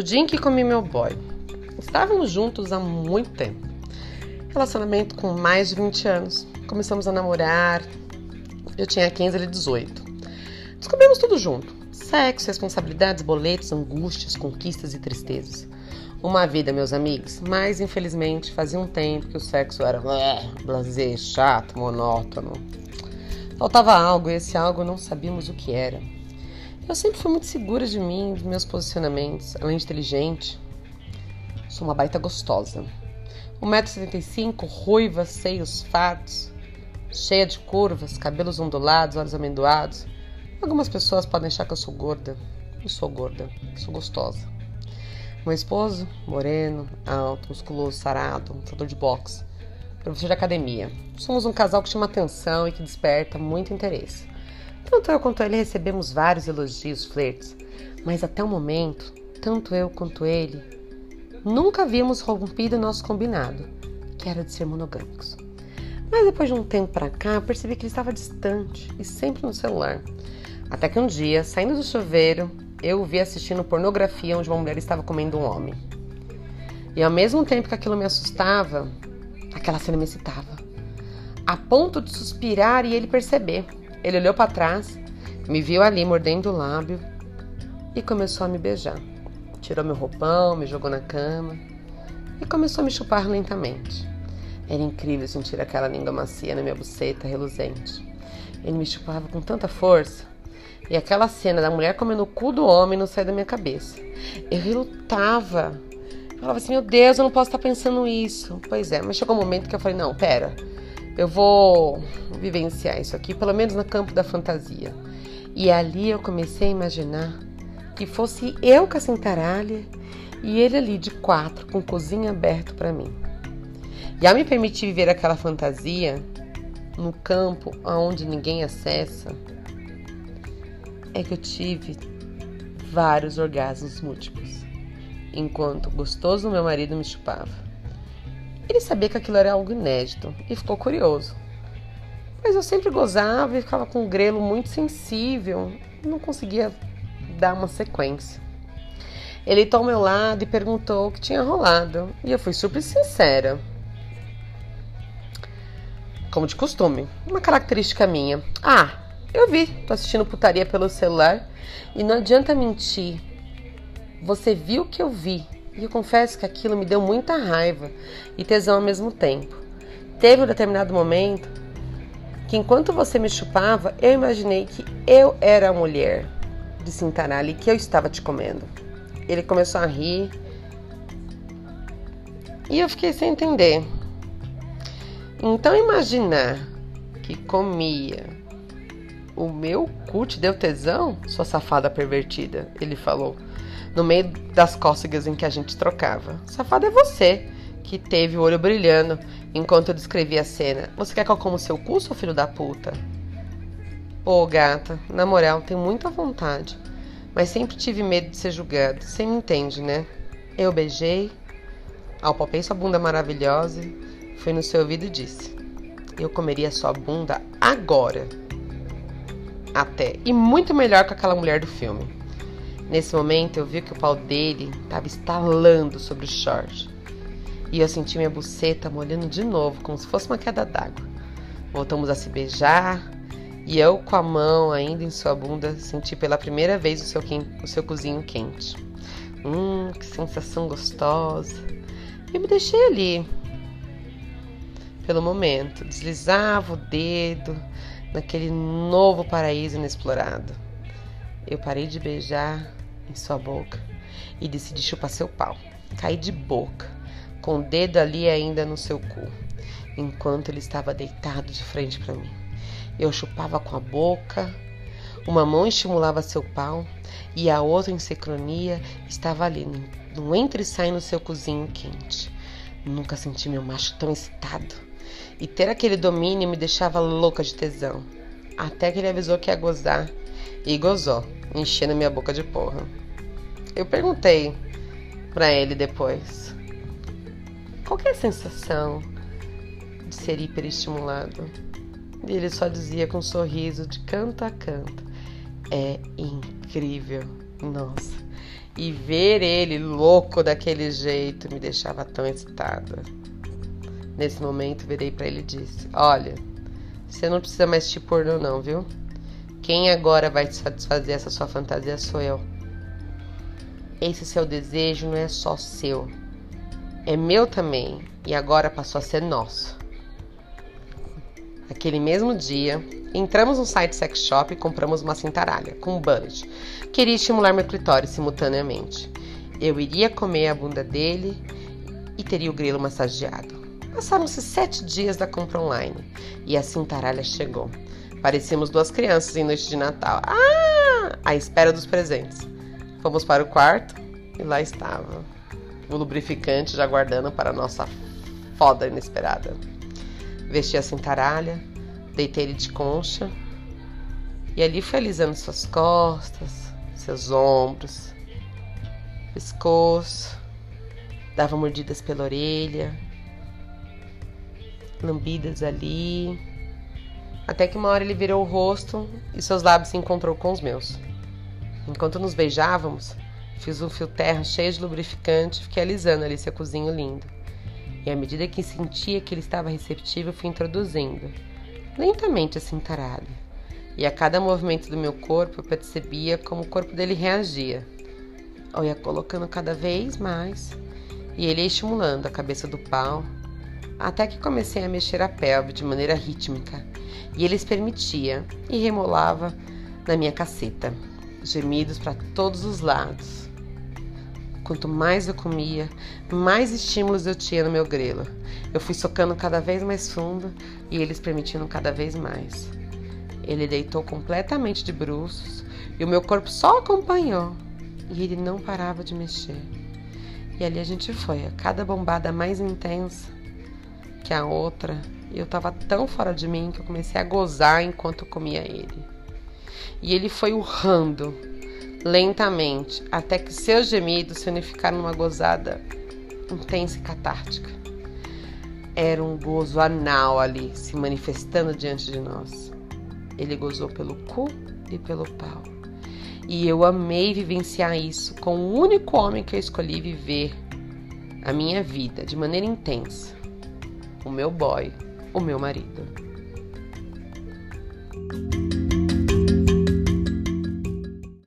O dia em que comi meu boy. Estávamos juntos há muito tempo. Relacionamento com mais de 20 anos. Começamos a namorar. Eu tinha 15, ele 18. Descobrimos tudo junto: sexo, responsabilidades, boletos, angústias, conquistas e tristezas. Uma vida, meus amigos, mas infelizmente fazia um tempo que o sexo era blasé, chato, monótono. Faltava algo e esse algo não sabíamos o que era. Eu sempre fui muito segura de mim, dos meus posicionamentos, além de inteligente. Sou uma baita gostosa. 1,75m, ruiva, seios fartos, cheia de curvas, cabelos ondulados, olhos amendoados. Algumas pessoas podem achar que eu sou gorda. Não sou gorda, sou gostosa. Meu esposo, moreno, alto, musculoso, sarado, lutador de boxe, professor de academia. Somos um casal que chama atenção e que desperta muito interesse. Tanto eu quanto ele recebemos vários elogios, flertes, mas até o momento, tanto eu quanto ele, nunca havíamos rompido nosso combinado, que era de ser monogâmicos. Mas depois de um tempo para cá, percebi que ele estava distante e sempre no celular. Até que um dia, saindo do chuveiro, eu o vi assistindo pornografia onde uma mulher estava comendo um homem. E ao mesmo tempo que aquilo me assustava, aquela cena me excitava. A ponto de suspirar e ele perceber. Ele olhou para trás, me viu ali mordendo o lábio e começou a me beijar. Tirou meu roupão, me jogou na cama e começou a me chupar lentamente. Era incrível sentir aquela língua macia na minha buceta reluzente. Ele me chupava com tanta força e aquela cena da mulher comendo o cu do homem não saía da minha cabeça. Eu relutava. Eu falava assim, meu Deus, eu não posso estar pensando isso. Pois é, mas chegou um momento que eu falei, não, pera, eu vou vivenciar isso aqui, pelo menos no campo da fantasia. E ali eu comecei a imaginar que fosse eu com a cintaralha e ele ali de quatro, com cozinha aberto para mim. E ao me permitir viver aquela fantasia no campo aonde ninguém acessa, é que eu tive vários orgasmos múltiplos, enquanto gostoso meu marido me chupava. Ele sabia que aquilo era algo inédito e ficou curioso. Mas eu sempre gozava e ficava com um grelo muito sensível, não conseguia dar uma sequência. Ele ao meu lado e perguntou o que tinha rolado, e eu fui super sincera. Como de costume, uma característica minha. Ah, eu vi, tô assistindo putaria pelo celular e não adianta mentir. Você viu o que eu vi, e eu confesso que aquilo me deu muita raiva e tesão ao mesmo tempo. Teve um determinado momento que, enquanto você me chupava, eu imaginei que eu era a mulher de Cintaralli e que eu estava te comendo. Ele começou a rir e eu fiquei sem entender. Então, imaginar que comia o meu cu te deu tesão, sua safada pervertida, ele falou no meio das cócegas em que a gente trocava. Safado é você, que teve o olho brilhando enquanto eu descrevia a cena. Você quer que eu coma o seu cu, seu filho da puta? Ô, oh, gata, na moral, tenho muita vontade, mas sempre tive medo de ser julgado. Você me entende, né? Eu beijei, apalpei sua bunda maravilhosa, fui no seu ouvido e disse: Eu comeria sua bunda agora. Até. E muito melhor que aquela mulher do filme. Nesse momento eu vi que o pau dele estava estalando sobre o short. E eu senti minha buceta molhando de novo, como se fosse uma queda d'água. Voltamos a se beijar e eu, com a mão ainda em sua bunda, senti pela primeira vez o seu, o seu cozinho quente. Hum, que sensação gostosa. E me deixei ali. Pelo momento, deslizava o dedo naquele novo paraíso inexplorado. Eu parei de beijar em sua boca e decidi chupar seu pau. Caí de boca, com o dedo ali ainda no seu cu, enquanto ele estava deitado de frente para mim. Eu chupava com a boca, uma mão estimulava seu pau e a outra, em sincronia, estava ali, no entre e sai no seu cozinho quente. Nunca senti meu macho tão excitado. E ter aquele domínio me deixava louca de tesão. Até que ele avisou que ia gozar. E gozou, enchendo minha boca de porra. Eu perguntei para ele depois: qual é a sensação de ser hiperestimulado? E ele só dizia com um sorriso de canto a canto: é incrível. Nossa. E ver ele louco daquele jeito me deixava tão excitada. Nesse momento, virei para ele e disse: Olha, você não precisa mais te pornô, não, viu? Quem agora vai te satisfazer essa sua fantasia sou eu. Esse seu desejo não é só seu, é meu também e agora passou a ser nosso. Aquele mesmo dia, entramos no site sex shop e compramos uma cintaralha com um bullet. Queria estimular meu clitóris simultaneamente. Eu iria comer a bunda dele e teria o grilo massageado. Passaram-se sete dias da compra online e a cintaralha chegou. Parecíamos duas crianças em noite de Natal. Ah! À espera dos presentes. Fomos para o quarto e lá estava. O lubrificante já guardando para a nossa foda inesperada. Vesti a cintaralha, deitei ele de concha e ali foi alisando suas costas, seus ombros, pescoço, dava mordidas pela orelha, lambidas ali, até que uma hora ele virou o rosto e seus lábios se encontrou com os meus. Enquanto nos beijávamos, fiz um fio terra cheio de lubrificante e fiquei alisando ali seu cozinho lindo. E à medida que sentia que ele estava receptivo, fui introduzindo, lentamente a cintaralha. E a cada movimento do meu corpo, eu percebia como o corpo dele reagia. Eu ia colocando cada vez mais, e ele ia estimulando a cabeça do pau, até que comecei a mexer a pelve de maneira rítmica, e ele permitia e remolava na minha caceta, gemidos para todos os lados. Quanto mais eu comia, mais estímulos eu tinha no meu grelo. Eu fui socando cada vez mais fundo e eles permitindo cada vez mais. Ele deitou completamente de bruços e o meu corpo só acompanhou. E ele não parava de mexer. E ali a gente foi, a cada bombada mais intensa que a outra. E eu tava tão fora de mim que eu comecei a gozar enquanto comia ele. E ele foi urrando lentamente, até que seus gemidos se unificaram numa gozada intensa e catártica. Era um gozo anal ali se manifestando diante de nós. Ele gozou pelo cu e pelo pau. E eu amei vivenciar isso com o único homem que eu escolhi viver a minha vida de maneira intensa. O meu boy, o meu marido.